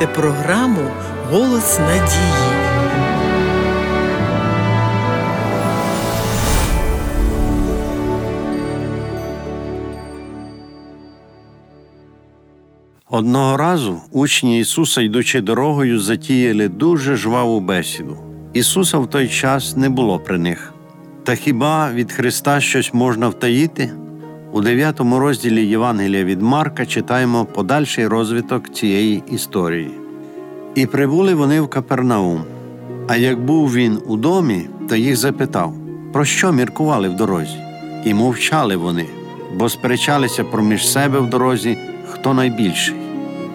слухаєте програму Голос надії. Одного разу учні Ісуса, йдучи дорогою, затіяли дуже жваву бесіду. Ісуса в той час не було при них. Та хіба від Христа щось можна втаїти? У 9 розділі Євангелія від Марка читаємо подальший розвиток цієї історії. І прибули вони в Капернаум. А як був він у домі, то їх запитав, про що міркували в дорозі? І мовчали вони, бо сперечалися проміж себе в дорозі, хто найбільший.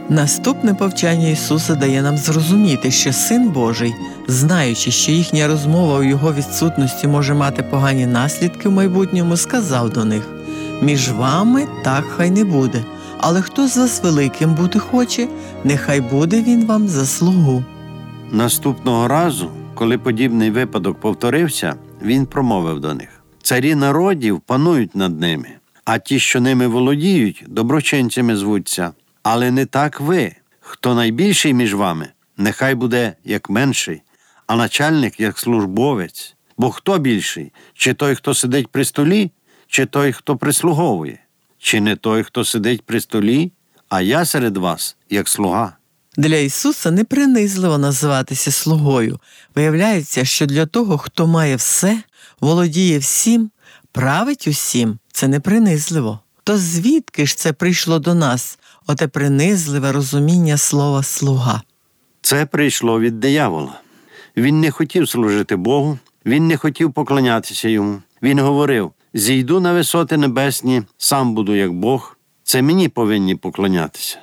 Наступне повчання Ісуса дає нам зрозуміти, що Син Божий, знаючи, що їхня розмова у його відсутності може мати погані наслідки в майбутньому, сказав до них: між вами так хай не буде, але хто з вас великим бути хоче, нехай буде він вам за слугу. Наступного разу, коли подібний випадок повторився, він промовив до них: Царі народів панують над ними, а ті, що ними володіють, доброчинцями звуться. Але не так ви. Хто найбільший між вами, нехай буде як менший, а начальник як службовець. Бо хто більший? Чи той, хто сидить при столі, чи той, хто прислуговує, чи не той, хто сидить при столі, а я серед вас як слуга. Для Ісуса не принизливо називатися слугою. Виявляється, що для того, хто має все, володіє всім, править усім, це не принизливо. То звідки ж це прийшло до нас, оте принизливе розуміння слова слуга? Це прийшло від диявола. Він не хотів служити Богу, він не хотів поклонятися йому. Він говорив: зійду на висоти небесні, сам буду як Бог, це мені повинні поклонятися.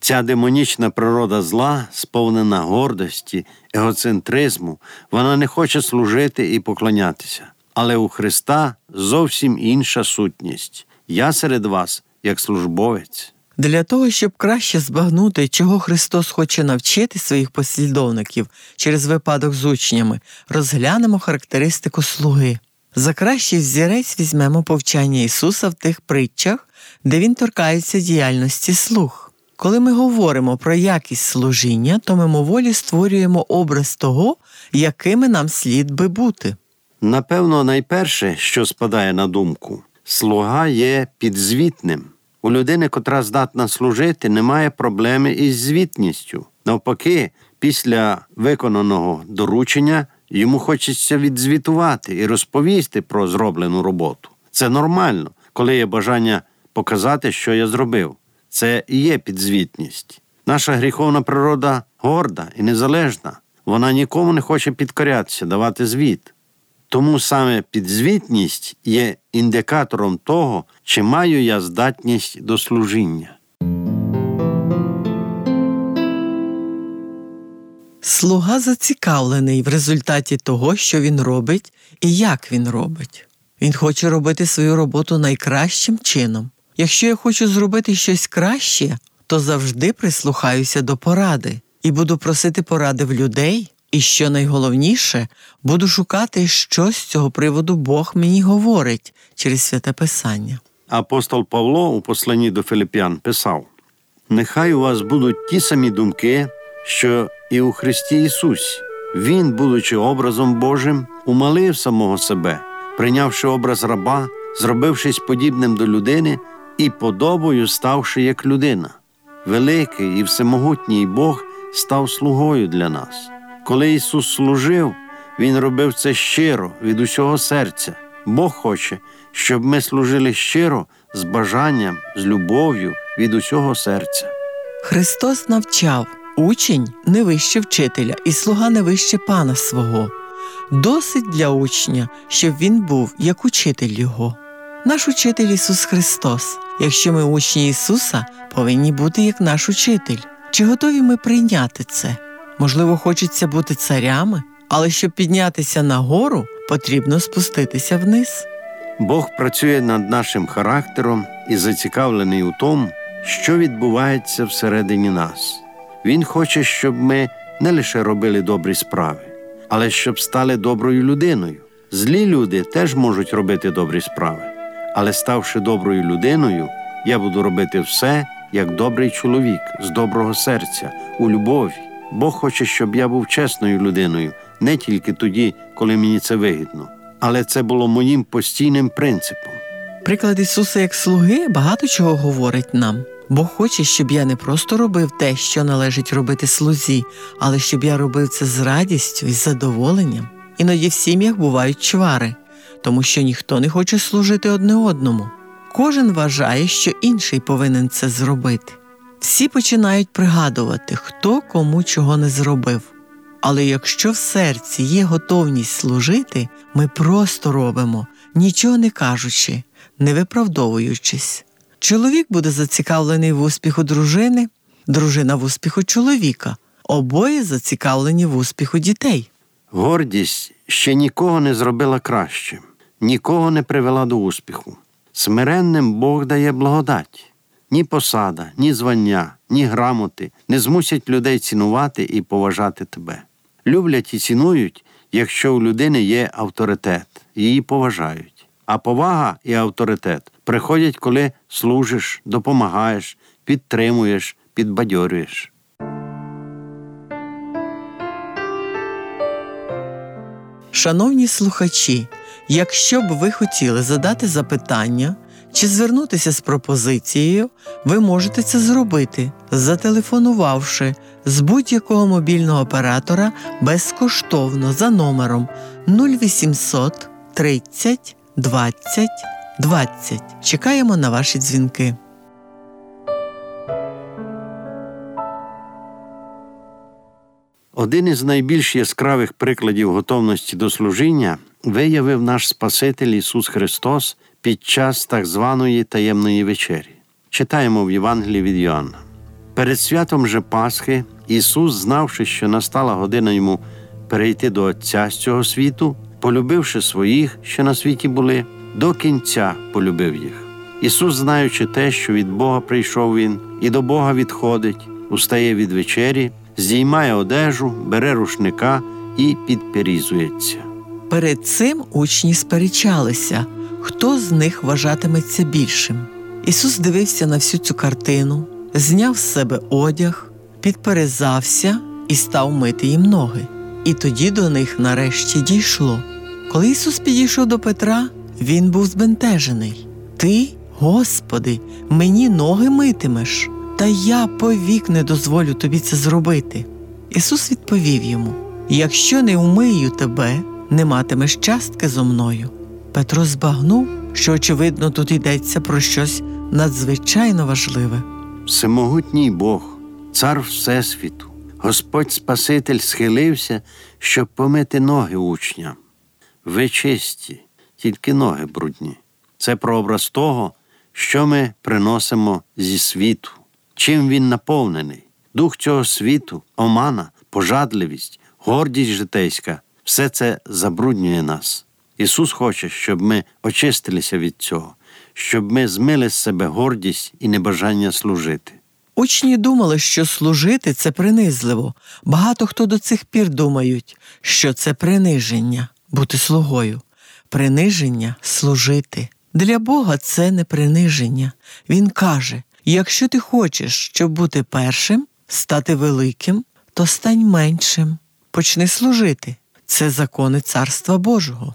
Ця демонічна природа зла, сповнена гордості, егоцентризму, вона не хоче служити і поклонятися. Але у Христа зовсім інша сутність. Я серед вас як службовець. Для того, щоб краще збагнути, чого Христос хоче навчити своїх послідовників через випадок з учнями, розглянемо характеристику слуги. За кращий взірець візьмемо повчання Ісуса в тих притчах, де Він торкається діяльності слуг. Коли ми говоримо про якість служіння, то мимоволі створюємо образ того, якими нам слід би бути. Напевно, найперше, що спадає на думку, слуга є підзвітним. У людини, котра здатна служити, немає проблеми із звітністю. Навпаки, після виконаного доручення йому хочеться відзвітувати і розповісти про зроблену роботу. Це нормально, коли є бажання показати, що я зробив. Це і є підзвітність. Наша гріховна природа горда і незалежна. Вона нікому не хоче підкорятися, давати звіт. Тому саме підзвітність є індикатором того, чи маю я здатність до служіння. Слуга зацікавлений в результаті того, що він робить і як він робить. Він хоче робити свою роботу найкращим чином. Якщо я хочу зробити щось краще, то завжди прислухаюся до поради і буду просити поради в людей. І що найголовніше, буду шукати, що з цього приводу Бог мені говорить через святе Писання. Апостол Павло у посланні до Филип'ян писав: Нехай у вас будуть ті самі думки, що і у Христі Ісусі. Він, будучи образом Божим, умалив самого себе, прийнявши образ раба, зробившись подібним до людини і подобою ставши як людина. Великий і всемогутній Бог став слугою для нас. Коли Ісус служив, Він робив це щиро від усього серця. Бог хоче, щоб ми служили щиро з бажанням, з любов'ю від усього серця. Христос навчав учень не вище вчителя і слуга не вище пана свого. Досить для учня, щоб він був як учитель його. Наш учитель Ісус Христос. Якщо ми учні Ісуса, повинні бути як наш учитель. Чи готові ми прийняти це? Можливо, хочеться бути царями, але щоб піднятися нагору, потрібно спуститися вниз. Бог працює над нашим характером і зацікавлений у тому, що відбувається всередині нас. Він хоче, щоб ми не лише робили добрі справи, але щоб стали доброю людиною. Злі люди теж можуть робити добрі справи, але ставши доброю людиною, я буду робити все, як добрий чоловік з доброго серця, у любові. Бог хоче, щоб я був чесною людиною, не тільки тоді, коли мені це вигідно, але це було моїм постійним принципом. Приклад Ісуса як слуги багато чого говорить нам. Бог хоче, щоб я не просто робив те, що належить робити слузі, але щоб я робив це з радістю і задоволенням. Іноді в сім'ях бувають чвари, тому що ніхто не хоче служити одне одному. Кожен вважає, що інший повинен це зробити. Всі починають пригадувати, хто кому чого не зробив. Але якщо в серці є готовність служити, ми просто робимо, нічого не кажучи, не виправдовуючись. Чоловік буде зацікавлений в успіху дружини, дружина в успіху чоловіка, обоє зацікавлені в успіху дітей. Гордість ще нікого не зробила кращим, нікого не привела до успіху. Смиренним Бог дає благодать. Ні посада, ні звання, ні грамоти не змусять людей цінувати і поважати тебе. Люблять і цінують, якщо у людини є авторитет, її поважають. А повага і авторитет приходять, коли служиш, допомагаєш, підтримуєш, підбадьорюєш. Шановні слухачі, якщо б ви хотіли задати запитання чи звернутися з пропозицією, ви можете це зробити, зателефонувавши з будь-якого мобільного оператора безкоштовно за номером 0800 30 20 20. Чекаємо на ваші дзвінки. Один із найбільш яскравих прикладів готовності до служіння виявив наш Спаситель Ісус Христос під час так званої таємної вечері. Читаємо в Євангелії від Йоанна. Перед святом же Пасхи Ісус, знавши, що настала година йому перейти до Отця з цього світу, полюбивши своїх, що на світі були, до кінця полюбив їх. Ісус, знаючи те, що від Бога прийшов Він, і до Бога відходить, устає від вечері, здіймає одежу, бере рушника і підперізується. Перед цим учні сперечалися, хто з них вважатиметься більшим. Ісус дивився на всю цю картину, зняв з себе одяг, підперезався і став мити їм ноги. І тоді до них нарешті дійшло. Коли Ісус підійшов до Петра, він був збентежений. Ти, Господи, мені ноги митимеш, та я повік не дозволю тобі це зробити. Ісус відповів йому: Якщо не вмию тебе, не матимеш частки зо мною. Петро збагнув, що, очевидно, тут йдеться про щось надзвичайно важливе. Всемогутній Бог, цар Всесвіту, Господь Спаситель схилився, щоб помити ноги учням. Ви чисті, тільки ноги брудні. Це прообраз того, що ми приносимо зі світу, чим він наповнений. Дух цього світу, омана, пожадливість, гордість житейська все це забруднює нас. Ісус хоче, щоб ми очистилися від цього, щоб ми змили з себе гордість і небажання служити. Учні думали, що служити це принизливо. Багато хто до цих пір думають, що це приниження бути слугою, приниження служити. Для Бога це не приниження. Він каже: якщо ти хочеш, щоб бути першим, стати великим, то стань меншим, почни служити. Це закони Царства Божого.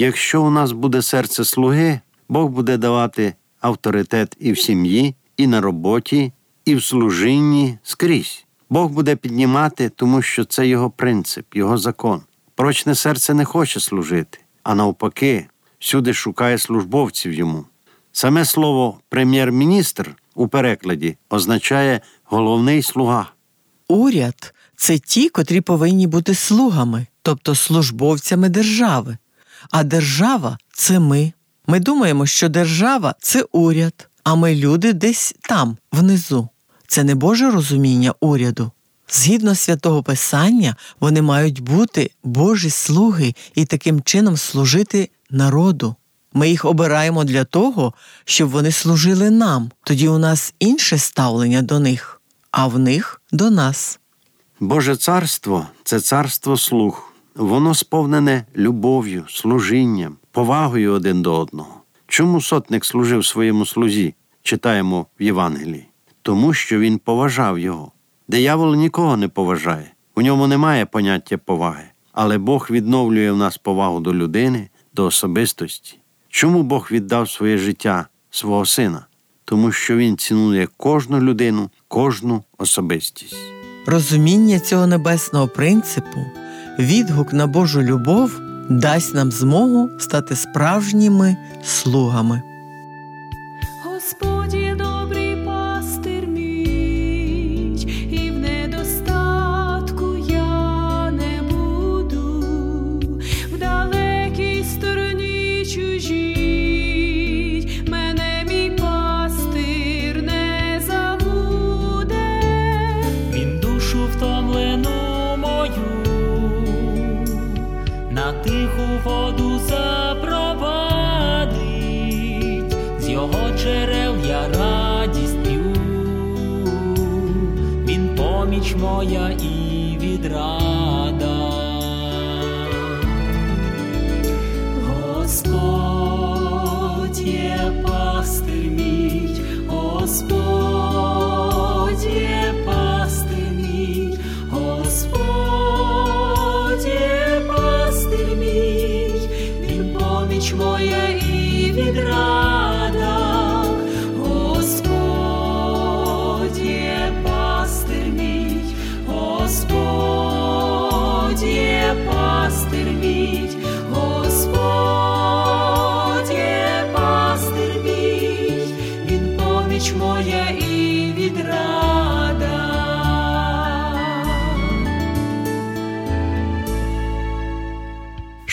Якщо у нас буде серце слуги, Бог буде давати авторитет і в сім'ї, і на роботі, і в служінні скрізь. Бог буде піднімати, тому що це його принцип, його закон. Прочне серце не хоче служити, а навпаки, всюди шукає службовців йому. Саме слово прем'єр-міністр у перекладі означає головний слуга. Уряд це ті, котрі повинні бути слугами, тобто службовцями держави. А держава це ми. Ми думаємо, що держава це уряд, а ми люди десь там, внизу. Це не Боже розуміння уряду. Згідно святого Писання, вони мають бути Божі слуги і таким чином служити народу. Ми їх обираємо для того, щоб вони служили нам. Тоді у нас інше ставлення до них, а в них до нас. Боже царство це царство слуг, воно сповнене любов'ю, служінням, повагою один до одного. Чому сотник служив своєму слузі, читаємо в Євангелії? Тому що він поважав його. Диявол нікого не поважає, у ньому немає поняття поваги, але Бог відновлює в нас повагу до людини, до особистості. Чому Бог віддав своє життя свого сина? Тому що Він цінує кожну людину, кожну особистість. Розуміння цього небесного принципу, відгук на Божу любов дасть нам змогу стати справжніми слугами. Моя і відрада.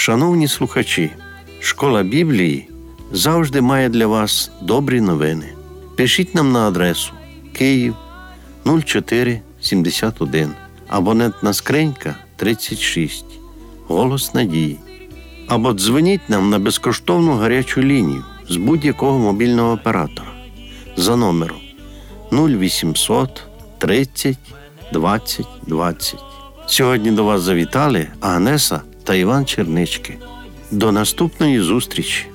Шановні слухачі, школа Біблії завжди має для вас добрі новини. Пишіть нам на адресу Київ 0471, абонентна скринька 36, Голос Надії. Або дзвоніть нам на безкоштовну гарячу лінію з будь-якого мобільного оператора за номером 0800 30 20 20. Сьогодні до вас завітали Агнеса та Іван Чернички. До наступної зустрічі!